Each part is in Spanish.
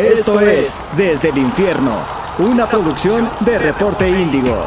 Esto es Desde el Infierno, una producción de Reporte Índigo.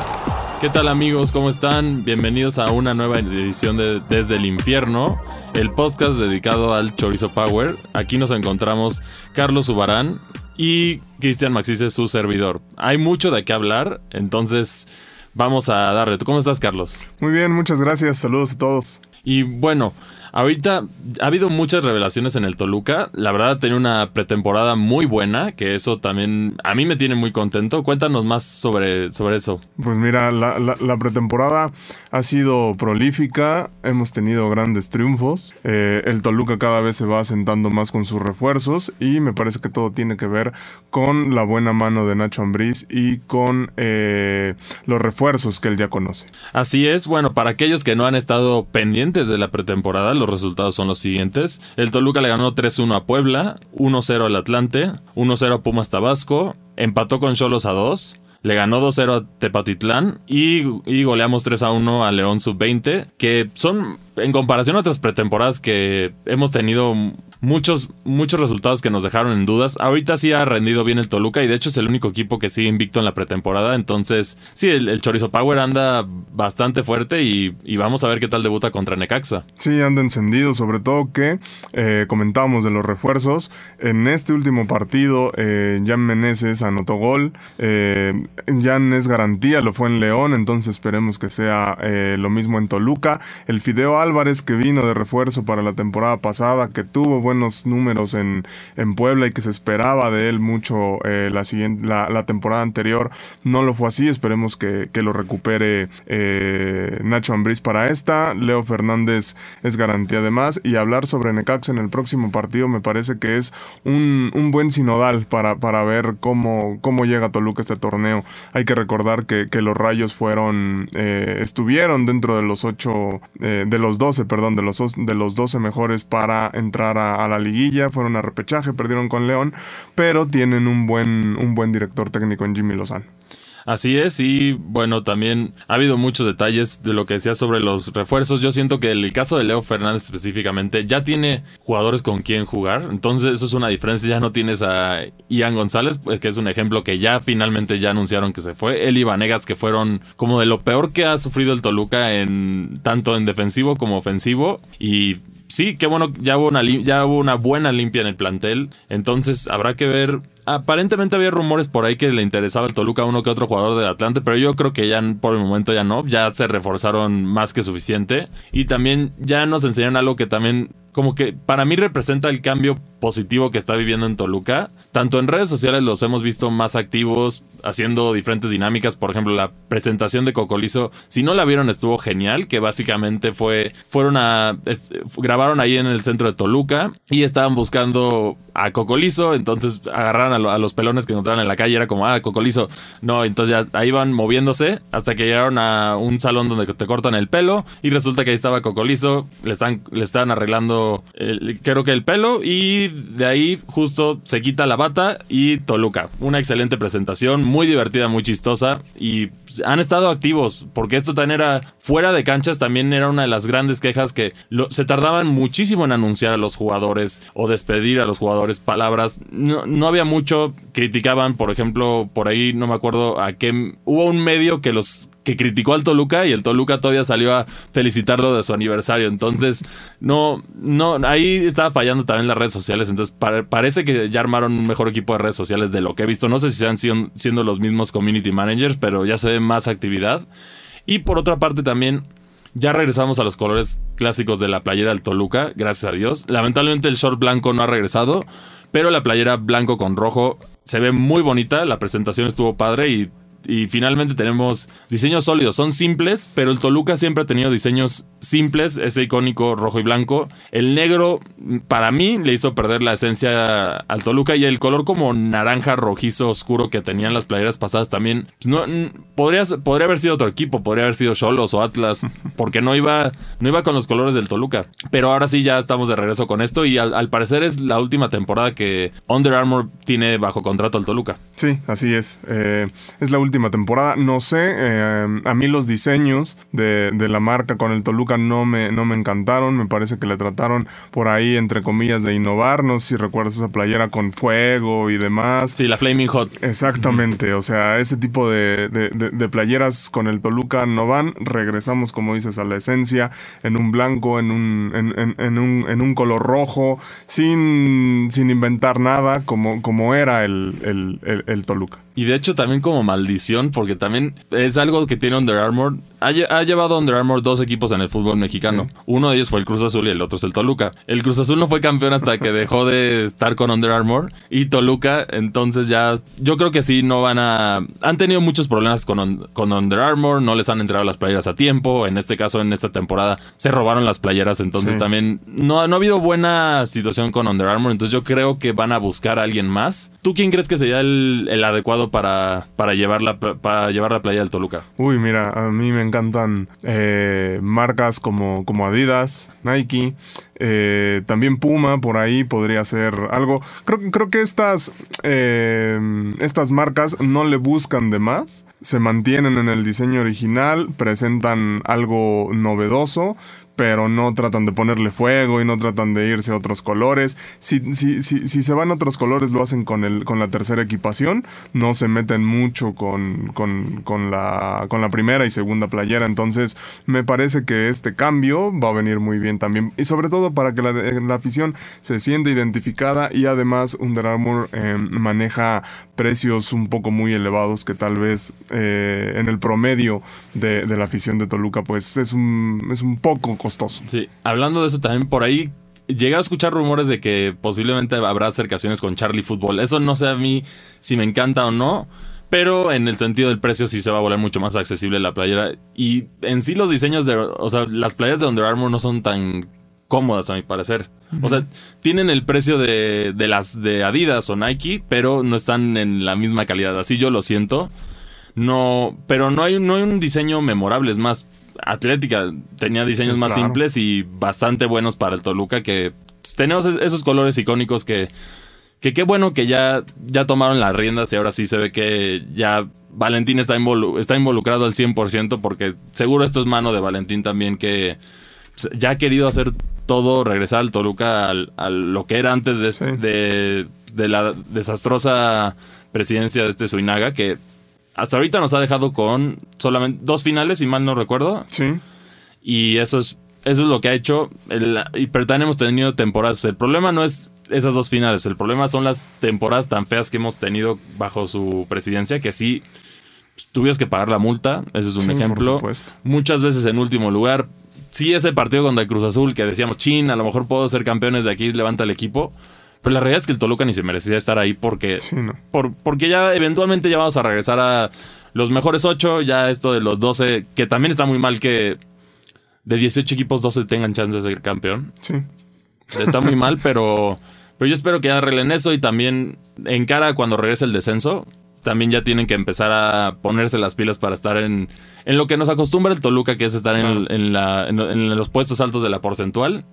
¿Qué tal amigos? ¿Cómo están? Bienvenidos a una nueva edición de Desde el Infierno, el podcast dedicado al Chorizo Power. Aquí nos encontramos Carlos Ubarán y Cristian Maxis su servidor. Hay mucho de qué hablar, entonces vamos a darle. ¿Tú cómo estás, Carlos? Muy bien, muchas gracias. Saludos a todos. Y bueno, Ahorita ha habido muchas revelaciones en el Toluca. La verdad, tenido una pretemporada muy buena, que eso también a mí me tiene muy contento. Cuéntanos más sobre, sobre eso. Pues mira, la, la, pretemporada ha sido prolífica. Hemos tenido grandes triunfos. Eh, el Toluca cada vez se va asentando más con sus refuerzos y me parece que todo tiene que ver con la buena mano de Nacho Ambriz y con eh, los refuerzos que él ya conoce. Así es. Bueno, para aquellos que no han estado pendientes de la pretemporada, los resultados son los siguientes. El Toluca le ganó 3-1 a Puebla, 1-0 al Atlante, 1-0 a Pumas Tabasco, empató con Cholos a 2, le ganó 2-0 a Tepatitlán y, y goleamos 3-1 a León Sub-20, que son en comparación a otras pretemporadas que hemos tenido muchos, muchos resultados que nos dejaron en dudas. Ahorita sí ha rendido bien el Toluca y de hecho es el único equipo que sigue invicto en la pretemporada. Entonces, sí, el, Chorizo Power anda bastante fuerte y, vamos a ver qué tal debuta contra Necaxa. Sí, anda encendido, sobre todo que eh, comentábamos de los refuerzos. En este último partido, eh, Jan Meneses anotó gol. Eh, Jan es garantía, lo fue en León, entonces esperemos que sea eh, lo mismo en Toluca. El Fideo Álvarez que vino de refuerzo para la temporada pasada, que tuvo buenos números en, en Puebla y que se esperaba de él mucho eh, la, siguiente, la, temporada anterior, no lo fue así. Esperemos que, lo recupere eh, Nacho Ambriz para esta. Leo Fernández es garantía además. Y hablar sobre Necaxa en el próximo partido me parece que es un, buen sinodal para, para ver cómo, cómo llega Toluca este torneo. Hay que recordar que, los Rayos fueron, eh, estuvieron dentro de los ocho, de los 12, perdón, de los, de los 12 mejores para entrar a, la liguilla, fueron a repechaje, perdieron con León, pero tienen un buen, un buen director técnico en Jimmy Lozano. Así es, y bueno, también ha habido muchos detalles de lo que decía sobre los refuerzos. Yo siento que el caso de Leo Fernández específicamente ya tiene jugadores con quien jugar, entonces eso es una diferencia. Ya no tienes a Ian González, pues, que es un ejemplo que ya finalmente ya anunciaron que se fue. Él y Vanegas, que fueron como de lo peor que ha sufrido el Toluca en tanto en defensivo como ofensivo, y sí, qué bueno, ya hubo, una, ya hubo una buena limpia en el plantel. Entonces habrá que ver. Aparentemente había rumores por ahí que le interesaba el Toluca a uno que otro jugador del Atlante, pero yo creo que ya por el momento ya no. Ya se reforzaron más que suficiente. Y también ya nos enseñaron algo que también como que para mí representa el cambio positivo que está viviendo en Toluca. Tanto en redes sociales los hemos visto más activos, haciendo diferentes dinámicas. Por ejemplo, la presentación de Cocolizo, si no la vieron, estuvo genial, que básicamente fue, fueron a, grabaron ahí en el centro de Toluca y estaban buscando a Cocolizo, entonces agarraron a, los pelones que encontraron en la calle, era como, ah, Cocolizo. No, entonces ya ahí van moviéndose hasta que llegaron a un salón donde te cortan el pelo y resulta que ahí estaba Cocolizo, le están, le estaban arreglando creo que el pelo y de ahí justo se quita la bata y Toluca. Una excelente presentación, muy divertida, muy chistosa y han estado activos porque esto también era fuera de canchas, también era una de las grandes quejas que se tardaban muchísimo en anunciar a los jugadores o despedir a los jugadores palabras. No, no había mucho, criticaban, por ejemplo, por ahí no me acuerdo a qué, hubo un medio que los que criticó al Toluca y el Toluca todavía salió a felicitarlo de su aniversario. Entonces, no, no, ahí estaba fallando también las redes sociales. Entonces, parece que ya armaron un mejor equipo de redes sociales de lo que he visto. No sé si sean siendo los mismos community managers, pero ya se ve más actividad. Y por otra parte también, ya regresamos a los colores clásicos de la playera del Toluca, gracias a Dios. Lamentablemente el short blanco no ha regresado, pero la playera blanco con rojo se ve muy bonita, la presentación estuvo padre y y finalmente tenemos diseños sólidos. Son simples, pero el Toluca siempre ha tenido diseños simples, ese icónico rojo y blanco. El negro, para mí, le hizo perder la esencia al Toluca y el color como naranja rojizo oscuro que tenían las playeras pasadas también. Pues no, podría, podría haber sido otro equipo, podría haber sido Cholos o Atlas, porque no iba, no iba con los colores del Toluca. Pero ahora sí ya estamos de regreso con esto y al, parecer es la última temporada que Under Armour tiene bajo contrato al Toluca. Sí, así es. Eh, es la última temporada. No sé, eh, a mí los diseños de, de, la marca con el Toluca no me, no me encantaron. Me parece que le trataron por ahí, entre comillas, de innovar. No sé si recuerdas esa playera con fuego y demás. Sí, la Flaming Hot. Exactamente. O sea, ese tipo de, de, playeras con el Toluca no van. Regresamos, como dices, a la esencia, en un blanco, en un, en, en, un, en un color rojo, sin, sin inventar nada, como, como era el, el el, Toluca. Y de hecho también como maldición, porque también es algo que tiene Under Armour. Ha, llevado Under Armour dos equipos en el fútbol mexicano. Uno de ellos fue el Cruz Azul y el otro es el Toluca. El Cruz Azul no fue campeón hasta que dejó de estar con Under Armour. Y Toluca, entonces ya, yo creo que sí, no van a... Han tenido muchos problemas con, con Under Armour, no les han entregado las playeras a tiempo. En este caso, en esta temporada, se robaron las playeras, entonces también no, no ha habido buena situación con Under Armour. Entonces yo creo que van a buscar a alguien más. ¿Tú quién crees que sería el el, adecuado para, para, llevar la, para llevar la playa del Toluca? Uy, mira, a mí me encantan eh, marcas como, como Adidas, Nike, eh, también Puma por ahí podría ser algo. Creo, creo que estas, eh, estas marcas no le buscan de más. Se mantienen en el diseño original, presentan algo novedoso, pero no tratan de ponerle fuego y no tratan de irse a otros colores. Si, si, si, si se van a otros colores lo hacen con, el, con la tercera equipación, no se meten mucho con, con, con, la, con la primera y segunda playera, entonces me parece que este cambio va a venir muy bien también y sobre todo para que la, la afición se sienta identificada y además Under Armour eh, maneja precios un poco muy elevados que tal vez eh, en el promedio de, de, la afición de Toluca pues es un, es un poco costoso. Sí, hablando de eso también por ahí llegué a escuchar rumores de que posiblemente habrá acercaciones con Charlie Football. Eso no sé a mí si me encanta o no. Pero en el sentido del precio sí se va a volver mucho más accesible la playera. Y en sí los diseños de... O sea, las playas de Under Armour no son tan cómodas a mi parecer. O sea, tienen el precio de, de, las de Adidas o Nike, pero no están en la misma calidad. Así yo lo siento. No, pero no hay, no hay un diseño memorable. Es más, Atlética tenía diseños más simples y bastante buenos para el Toluca que tenemos esos colores icónicos que que qué bueno que ya, ya tomaron las riendas y ahora sí se ve que ya Valentín está, está involucrado al 100% porque seguro esto es mano de Valentín también que ya ha querido hacer todo, regresar al Toluca a lo que era antes de, de, la desastrosa presidencia de este Suinaga que hasta ahorita nos ha dejado con solamente dos finales, si mal no recuerdo. Sí. Y eso es, eso es lo que ha hecho. y, pero también hemos tenido temporadas. El problema no es esas dos finales. El problema son las temporadas tan feas que hemos tenido bajo su presidencia que sí pues, tuvimos que pagar la multa. Ese es un ejemplo. Muchas veces en último lugar. Sí, ese partido contra el Cruz Azul que decíamos, chin, a lo mejor puedo ser campeones de aquí, levanta el equipo. Pero la realidad es que el Toluca ni se merecía estar ahí porque, por, porque ya eventualmente ya vamos a regresar a los mejores ocho, ya esto de los 12, que también está muy mal que de 18 equipos 12 tengan chance de ser campeón. Sí. Está muy mal, pero, pero yo espero que ya arreglen eso y también en cara cuando regrese el descenso, también ya tienen que empezar a ponerse las pilas para estar en, en lo que nos acostumbra el Toluca, que es estar en, en, la, en los puestos altos de la porcentual.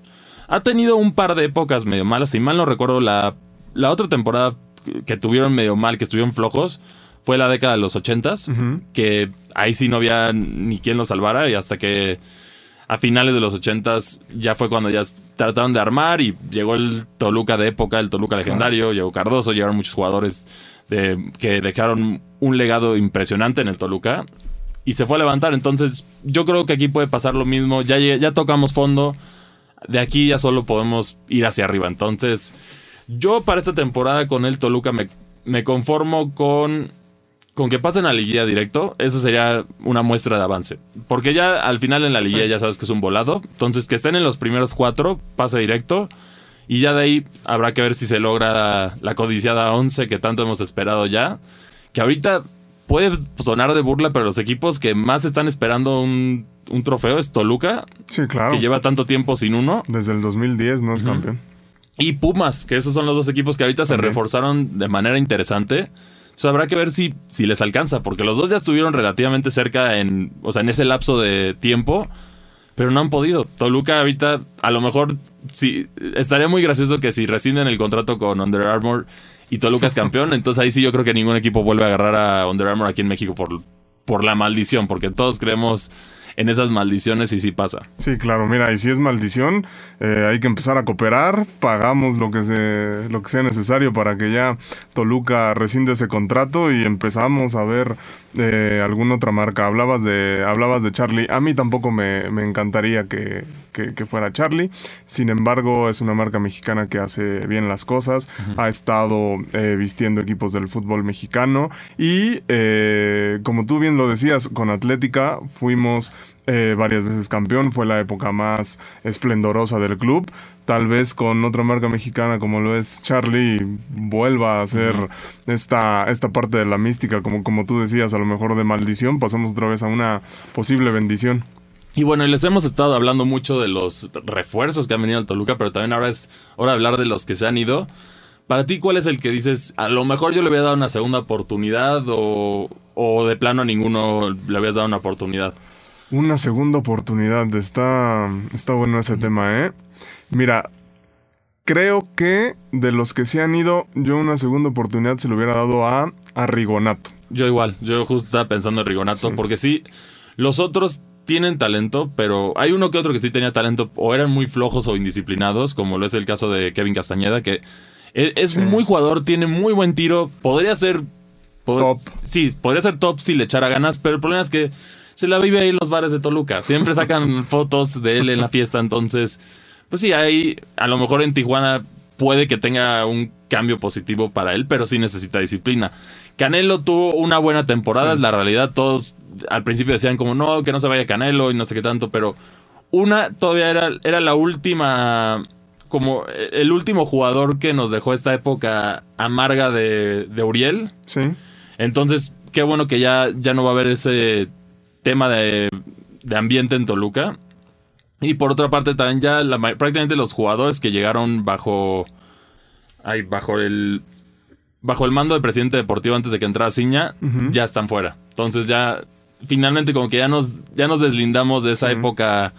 Ha tenido un par de épocas medio malas. Si mal no recuerdo, la, la otra temporada que tuvieron medio mal, que estuvieron flojos, fue la década de los ochentas, que ahí sí no había ni quien lo salvara y hasta que a finales de los ochentas ya fue cuando ya trataron de armar y llegó el Toluca de época, el Toluca legendario, llegó Cardoso, llegaron muchos jugadores de, que dejaron un legado impresionante en el Toluca y se fue a levantar. Entonces yo creo que aquí puede pasar lo mismo, ya, ya tocamos fondo de aquí ya solo podemos ir hacia arriba. Entonces, yo para esta temporada con el Toluca me, me conformo con, con que pasen a la liguilla directo. Eso sería una muestra de avance. Porque ya al final en la liguilla ya sabes que es un volado. Entonces, que estén en los primeros cuatro, pase directo. Y ya de ahí habrá que ver si se logra la codiciada 11 que tanto hemos esperado ya. Que ahorita puede sonar de burla, pero los equipos que más están esperando un, trofeo es Toluca. Sí, claro. Que lleva tanto tiempo sin uno. Desde el 2010 no es campeón. Y Pumas, que esos son los dos equipos que ahorita se reforzaron de manera interesante. Entonces habrá que ver si, si les alcanza, porque los dos ya estuvieron relativamente cerca en, o sea, en ese lapso de tiempo, pero no han podido. Toluca ahorita, a lo mejor, sí, estaría muy gracioso que si rescinden el contrato con Under Armour y Toluca es campeón. Entonces ahí sí yo creo que ningún equipo vuelve a agarrar a Under Armour aquí en México por, por la maldición, porque todos creemos en esas maldiciones y sí pasa. Sí, claro, mira, y si es maldición, eh, hay que empezar a cooperar, pagamos lo que, se, lo que sea necesario para que ya Toluca rescinde ese contrato y empezamos a ver eh, alguna otra marca. Hablabas de, hablabas de Charlie, a mí tampoco me, encantaría que, fuera Charlie, sin embargo es una marca mexicana que hace bien las cosas, ha estado eh, vistiendo equipos del fútbol mexicano y como tú bien lo decías, con Atlética fuimos eh, varias veces campeón, fue la época más esplendorosa del club. Tal vez con otra marca mexicana como lo es Charlie vuelva a ser esta, esta parte de la mística, como, como tú decías, a lo mejor de maldición, pasamos otra vez a una posible bendición. Y bueno, les hemos estado hablando mucho de los refuerzos que han venido al Toluca, pero también ahora es hora de hablar de los que se han ido. Para ti, ¿cuál es el que dices, a lo mejor yo le había dado una segunda oportunidad o, o de plano a ninguno le habías dado una oportunidad? Una segunda oportunidad. Está, está bueno ese tema, ¿eh? Mira, creo que de los que se han ido, yo una segunda oportunidad se lo hubiera dado a, a Rigonato. Yo igual, yo justo estaba pensando en Rigonato, porque sí, los otros tienen talento, pero hay uno que otro que sí tenía talento, o eran muy flojos o indisciplinados, como lo es el caso de Kevin Castañeda, que e, es, muy jugador, tiene muy buen tiro, podría ser... top. Sí, podría ser top si le echara ganas, pero el problema es que se la vive ahí en los bares de Toluca. Siempre sacan fotos de él en la fiesta. Entonces, pues sí, ahí a lo mejor en Tijuana puede que tenga un cambio positivo para él, pero sí necesita disciplina. Canelo tuvo una buena temporada, es la realidad. Todos al principio decían como, no, que no se vaya Canelo y no sé qué tanto, pero una todavía era, era la última, como el último jugador que nos dejó esta época amarga de, de Uriel. Sí. Entonces, qué bueno que ya, ya no va a haber ese tema de, ambiente en Toluca. Y por otra parte, también ya prácticamente los jugadores que llegaron bajo. Ay, bajo el. Bajo el mando del presidente deportivo antes de que entrara Ciña, ya están fuera. Entonces ya. Finalmente, como que ya nos, ya nos deslindamos de esa época.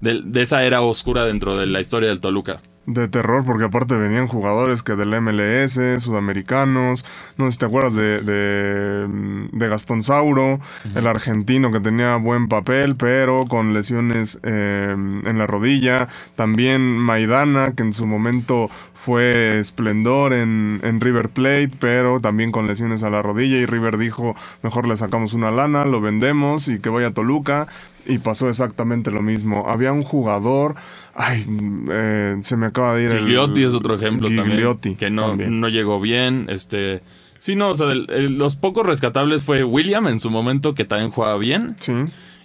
de esa era oscura dentro de la historia del Toluca de terror, porque aparte venían jugadores que del MLS, sudamericanos, no sé si te acuerdas de, de, Gastón Sauro, el argentino que tenía buen papel, pero con lesiones eh, en la rodilla, también Maidana, que en su momento fue esplendor en, en River Plate, pero también con lesiones a la rodilla, y River dijo, mejor le sacamos una lana, lo vendemos y que vaya a Toluca, y pasó exactamente lo mismo. Había un jugador, ay, eh, se me acaba de ir. Gigliotti es otro ejemplo también. Que no, no llegó bien. Este. Sí, no, o sea, los pocos rescatables fue William en su momento, que también jugaba bien. Sí.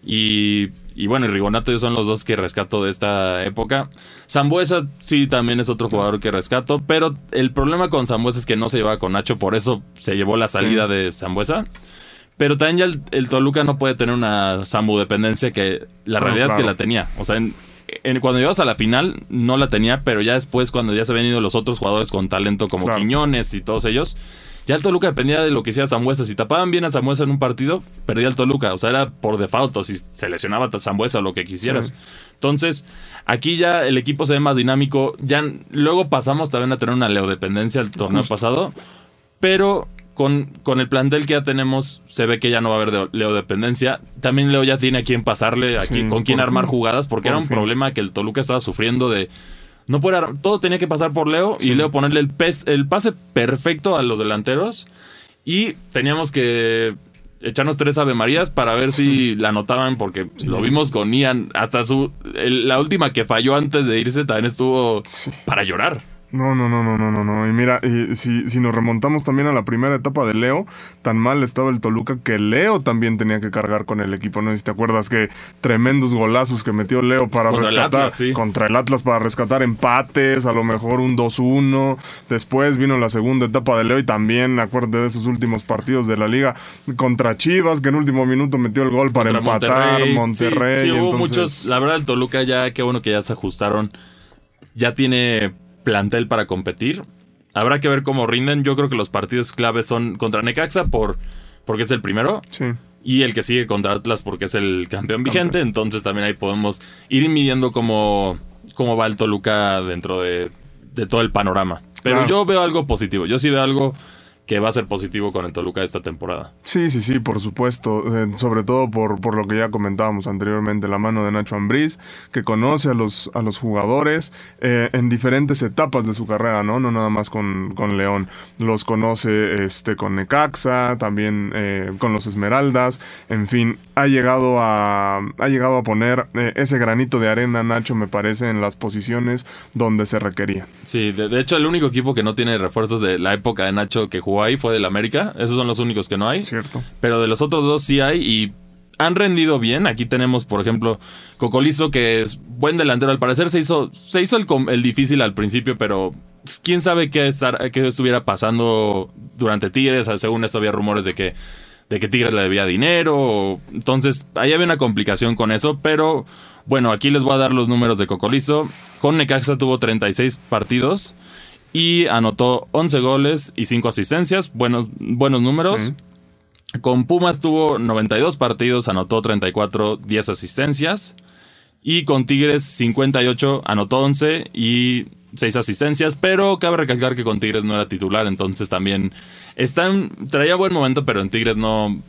Y, y bueno, y Rigonato son los dos que rescato de esta época. Zambuesa sí también es otro jugador que rescato, pero el problema con Zambuesa es que no se llevaba con Nacho, por eso se llevó la salida de Zambuesa. Pero también ya el, Toluca no puede tener una Sambu dependencia que la realidad es que la tenía. O sea, en, cuando llegas a la final no la tenía, pero ya después cuando ya se habían ido los otros jugadores con talento como Quiñones y todos ellos, ya el Toluca dependía de lo que hiciera Zambuesa. Si tapaban bien a Zambuesa en un partido, perdía el Toluca. O sea, era por default. O si se lesionaba a Zambuesa o lo que quisieras. Entonces, aquí ya el equipo se ve más dinámico. Ya luego pasamos también a tener una leodependencia el torneo pasado. Pero con, con, el plantel que ya tenemos, se ve que ya no va a haber de Leo dependencia. También Leo ya tiene a quién pasarle, aquí, con quién armar jugadas, porque era un problema que el Toluca estaba sufriendo de. No puede todo tenía que pasar por Leo y Leo ponerle el, el pase perfecto a los delanteros. Y teníamos que echarnos tres Ave Marías para ver si la anotaban, porque lo vimos con Ian. Hasta su. la última que falló antes de irse también estuvo para llorar. No, no, no, no, no, no, no. Y mira, y si, si nos remontamos también a la primera etapa de Leo, tan mal estaba el Toluca que Leo también tenía que cargar con el equipo, ¿no? Si te acuerdas que tremendos golazos que metió Leo para rescatar contra el Atlas para rescatar empates, a lo mejor un 2-1. Después vino la segunda etapa de Leo y también, acuérdate de esos últimos partidos de la liga contra Chivas, que en último minuto metió el gol para empatar Monterrey. sí, hubo muchos, la verdad el Toluca ya, qué bueno que ya se ajustaron. Ya tiene plantel para competir. Habrá que ver cómo rinden. Yo creo que los partidos claves son contra Necaxa por, porque es el primero. Y el que sigue contra Atlas porque es el campeón vigente. Entonces también ahí podemos ir midiendo cómo, cómo va el Toluca dentro de, de todo el panorama. Pero yo veo algo positivo. Yo sí veo algo que va a ser positivo con el Toluca esta temporada. Sí, sí, sí, por supuesto. Eh, sobre todo por, por lo que ya comentábamos anteriormente, la mano de Nacho Ambriz, que conoce a los, a los jugadores eh, en diferentes etapas de su carrera, ¿no? No nada más con, con León. Los conoce este, con Necaxa, también eh, con los Esmeraldas. En fin, ha llegado a, ha llegado a poner ese granito de arena, Nacho, me parece, en las posiciones donde se requería. Sí, de, de hecho el único equipo que no tiene refuerzos de la época de Nacho que jugó fue del América. Esos son los únicos que no hay. ¿Cierto? Pero de los otros dos sí hay y han rendido bien. Aquí tenemos, por ejemplo, Cocolizo, que es buen delantero. Al parecer se hizo, se hizo el, el difícil al principio, pero quién sabe qué, estar, qué estuviera pasando durante Tigres. Según esto había rumores de que, de que Tigres le debía dinero. o- Entonces, ahí había una complicación con eso, pero bueno, aquí les voy a dar los números de Cocolizo. Con Necaxa tuvo 36 partidos y anotó 11 goles y 5 asistencias. Buenos, buenos números. Sí. Con Pumas tuvo 92 partidos, anotó 34, 10 asistencias. Y con Tigres 58, anotó 11 y 6 asistencias. Pero cabe recalcar que con Tigres no era titular, entonces también están, traía buen momento, pero en Tigres no...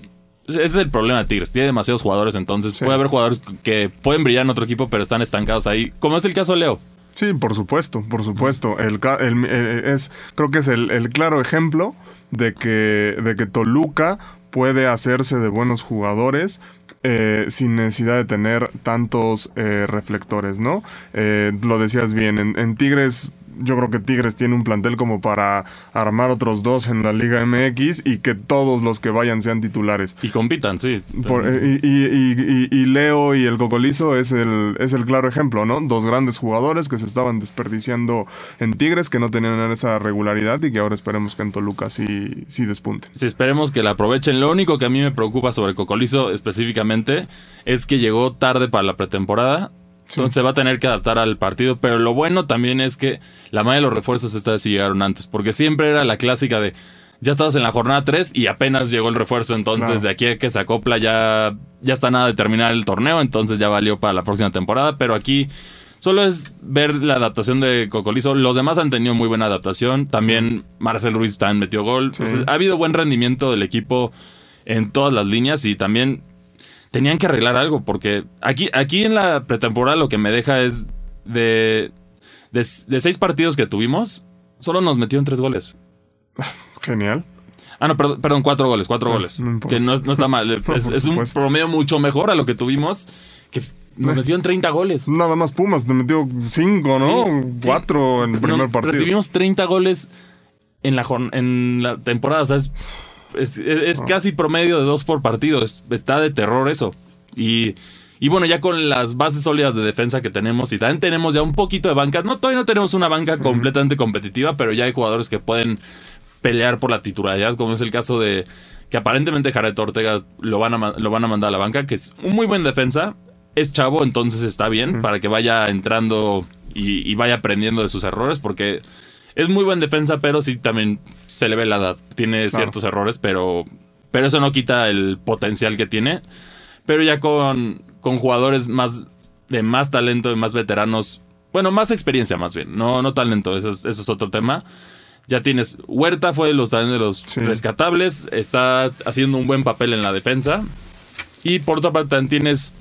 Ese es el problema de Tigres, tiene demasiados jugadores, entonces Sí. puede haber jugadores que pueden brillar en otro equipo, pero están estancados ahí, como es el caso de Leo. Sí, por supuesto, por supuesto. El, ca- el- eh, es, creo que es el, el claro ejemplo de que, de que Toluca puede hacerse de buenos jugadores eh, sin necesidad de tener tantos eh, reflectores, ¿no? Eh, lo decías bien, en, en Tigres yo creo que Tigres tiene un plantel como para armar otros dos en la Liga MX y que todos los que vayan sean titulares. Y compitan, sí. Por- eh, y, y- y- y- y Leo y el Cocolizo es el, es el claro ejemplo, ¿no? Dos grandes jugadores que se estaban desperdiciando en Tigres, que no tenían esa regularidad y que ahora esperemos que en Toluca sí, sí despunten. Sí, esperemos que la aprovechen. Lo único que a mí me preocupa sobre Cocolizo específicamente es que llegó tarde para la pretemporada. Entonces se va a tener que adaptar al partido. Pero lo bueno también es que la mayoría de los refuerzos esta vez sí llegaron antes. Porque siempre era la clásica de ya estabas en la jornada 3 y apenas llegó el refuerzo. Entonces Claro. de aquí a que se acopla ya, ya está nada de terminar el torneo. Entonces ya valió para la próxima temporada. Pero aquí Solo es ver la adaptación de Cocolizo. Los demás han tenido muy buena adaptación. También Marcel Ruiz también metió gol. Sí. Ha habido buen rendimiento del equipo en todas las líneas y también tenían que arreglar algo porque aquí, aquí en la pretemporada lo que me deja es de, de, de seis partidos que tuvimos, solo nos metieron tres goles. Genial. Ah, no, perdón, perdón, cuatro goles, cuatro Ah, goles. no que no, no está mal. Es, es un promedio mucho mejor a lo que tuvimos. Que nos Eh. metieron 30 goles. Nada más Pumas, te metió cinco, ¿no? Sí, sí. Cuatro en el primer partido. Recibimos 30 goles en la, en la temporada. O sea, es, es- es- es Ah. casi promedio de dos por partido. Es- está de terror eso. Y, y bueno, ya con las bases sólidas de defensa que tenemos y también tenemos ya un poquito de banca. No, todavía no tenemos una banca completamente competitiva, pero ya hay jugadores que pueden pelear por la titularidad, como es el caso de que aparentemente Jared Ortega lo van a, lo van a mandar a la banca, que es un muy buen defensa. Es chavo, entonces está bien para que vaya entrando y, y vaya aprendiendo de sus errores, porque es muy buen defensa, pero sí también se le ve la edad. Tiene ciertos errores, pero, pero eso no quita el potencial que tiene. Pero ya con, con jugadores más de más talento y más veteranos, bueno, más experiencia más bien, no, no talento, eso es, eso es otro tema. Ya tienes, Huerta fue de los de los Sí. rescatables, está haciendo un buen papel en la defensa. Y por otra parte también tienes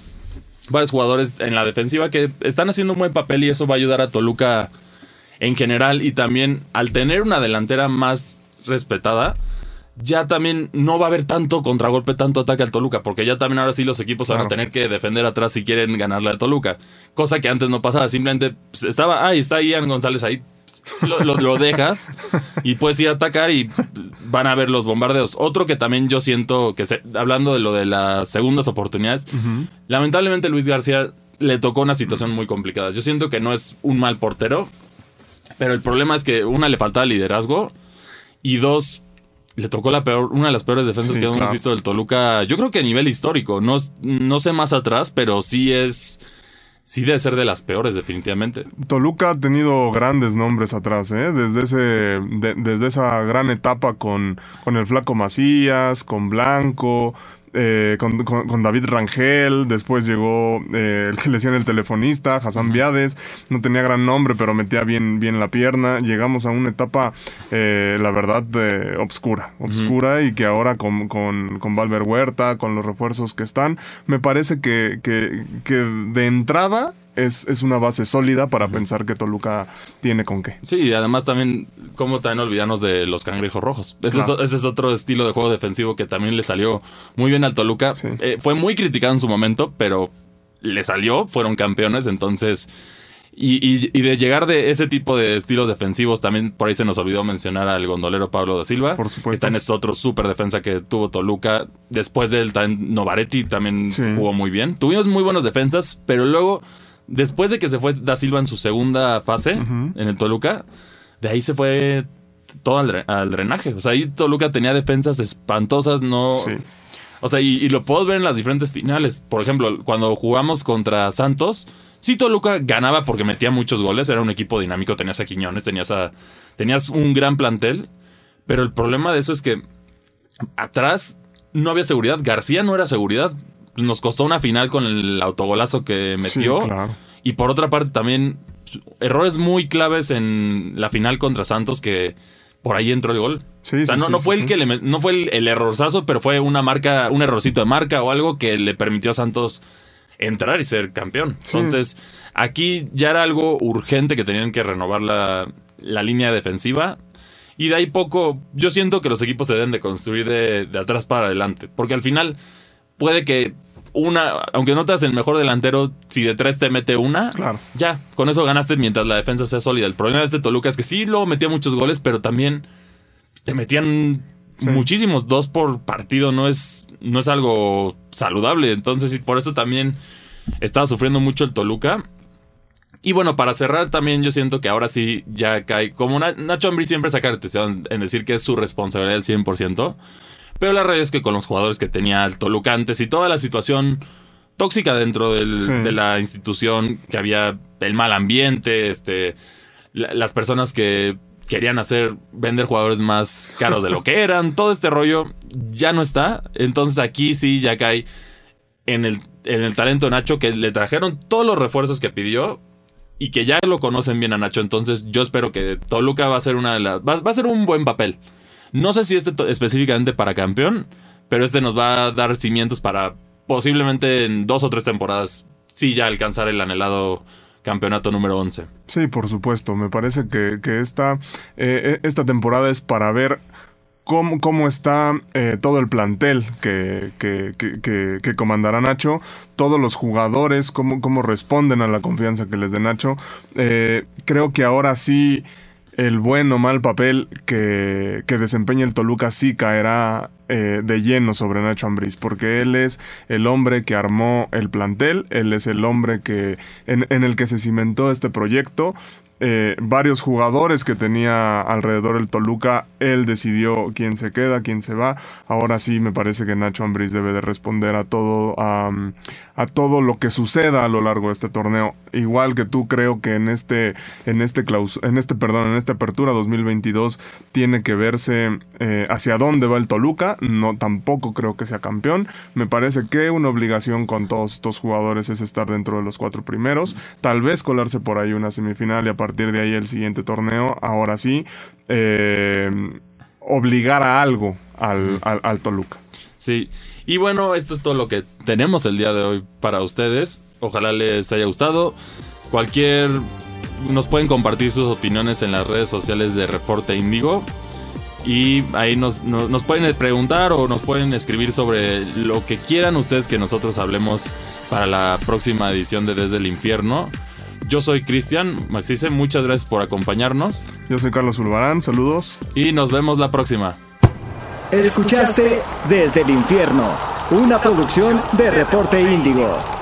varios jugadores en la defensiva que están haciendo un buen papel y eso va a ayudar a Toluca en general. Y también al tener una delantera más respetada, ya también no va a haber tanto contragolpe, tanto ataque al Toluca, porque ya también ahora sí los equipos van a tener que defender atrás si quieren ganarle al Toluca. Cosa que antes no pasaba, simplemente pues, estaba, ahí está Ian González ahí. Lo, lo- lo dejas y puedes ir a atacar y van a ver los bombardeos. Otro que también yo siento que, se- hablando de lo de las segundas oportunidades, lamentablemente Luis García le tocó una situación muy complicada. Yo siento que no es un mal portero, pero el problema es que una le faltaba liderazgo y dos le tocó la peor, una de las peores defensas Sí, que hemos claro. visto del Toluca. Yo creo que a nivel histórico, no, no sé más atrás, pero sí es, sí debe ser de las peores definitivamente. Toluca ha tenido grandes nombres atrás, ¿eh? Desde, ese, de- desde esa gran etapa con, con el Flaco Macías, con Blanco, eh, con, David Rangel, después llegó eh, el que le decían el telefonista, Hassan Viades, no tenía gran nombre, pero metía bien, bien la pierna. Llegamos a una etapa, eh, la verdad, obscura, obscura y que ahora con, con, con Valver Huerta, con los refuerzos que están, me parece que, que, que de entrada es, es, una base sólida para pensar que Toluca tiene con qué. Sí, y además también, como también olvidarnos de los cangrejos rojos. Ese, es, otro estilo de juego defensivo que también le salió muy bien al Toluca. Eh, fue muy criticado en su momento, pero le salió, fueron campeones, entonces... Y, y, de llegar de ese tipo de estilos defensivos, también por ahí se nos olvidó mencionar al gondolero Pablo da Silva. Por supuesto. Que también es otro súper defensa que tuvo Toluca. Después del Novaretti también jugó muy bien. Tuvimos muy buenas defensas, pero luego Después de que se fue Da Silva en su segunda fase en el Toluca, de ahí se fue todo al, drenaje. O sea, ahí Toluca tenía defensas espantosas, no. O sea, y, lo puedo ver en las diferentes finales. Por ejemplo, cuando jugamos contra Santos, sí Toluca ganaba porque metía muchos goles, era un equipo dinámico, tenías a Quiñones, tenías a. tenías un gran plantel. Pero el problema de eso es que atrás no había seguridad. García no era seguridad nos costó una final con el autogolazo que metió. Y por otra parte también errores muy claves en la final contra Santos que por ahí entró el gol. o sea, no, no fue el que le, no fue el, errorzazo, pero fue una marca, un errorcito de marca o algo que le permitió a Santos entrar y ser campeón. Entonces, aquí ya era algo urgente que tenían que renovar la, la, línea defensiva. Y de ahí poco, yo siento que los equipos se deben de construir de, de atrás para adelante. Porque al final puede que una, aunque no te el mejor delantero, si de tres te mete una, claro. ya, con eso ganaste mientras la defensa sea sólida. El problema de este Toluca es que sí luego metía muchos goles, pero también te metían muchísimos, dos por partido, no es, no es algo saludable. Entonces, por eso también estaba sufriendo mucho el Toluca. Y bueno, para cerrar también yo siento que ahora sí ya cae, como Nacho Ambrí siempre saca en decir que es su responsabilidad al 100%. Pero la realidad es que con los jugadores que tenía el Toluca antes y toda la situación tóxica dentro de la institución, que había el mal ambiente, este, las personas que querían hacer vender jugadores más caros de lo que eran, todo este rollo ya no está. Entonces aquí sí ya cae en el, en el talento de Nacho que le trajeron todos los refuerzos que pidió y que ya lo conocen bien a Nacho. Entonces yo espero que Toluca va a ser una de las va, va a ser un buen papel. No sé si este específicamente para campeón, pero este nos va a dar cimientos para posiblemente en dos o tres temporadas sí ya alcanzar el anhelado campeonato número 11. Sí, por supuesto. Me parece que, esta, eh, esta temporada es para ver Cómo, cómo, está eh, todo el plantel que, que, que, comandará Nacho, todos los jugadores, cómo, cómo, responden a la confianza que les dé Nacho. Eh, creo que ahora sí el buen o mal papel que, que desempeña el Toluca sí caerá eh, de lleno sobre Nacho Ambriz, porque él es el hombre que armó el plantel, él es el hombre que en, en el que se cimentó este proyecto eh, varios jugadores que tenía alrededor el Toluca, él decidió quién se queda, quién se va. Ahora sí me parece que Nacho Ambriz debe de responder a todo, a, todo lo que suceda a lo largo de este torneo. Igual que tú creo que en este, en este en este, perdón, en esta apertura 2022 tiene que verse eh, hacia dónde va el Toluca. No, tampoco creo que sea campeón. Me parece que una obligación con todos estos jugadores es estar dentro de los cuatro primeros. Tal vez colarse por ahí una semifinal y aparte partir de ahí el siguiente torneo, ahora sí, eh, obligar a algo al, al, Toluca. Sí, y bueno, esto es todo lo que tenemos el día de hoy para ustedes. Ojalá les haya gustado. Cualquier... Nos pueden compartir sus opiniones en las redes sociales de Reporte Índigo. Y ahí nos, nos, pueden preguntar o nos pueden escribir sobre lo que quieran ustedes que nosotros hablemos para la próxima edición de Desde el Infierno. Yo soy Cristian Maxice, muchas gracias por acompañarnos. Yo soy Carlos Ulvarán, saludos. Y nos vemos la próxima. Escuchaste Desde el Infierno, una producción de Reporte Índigo.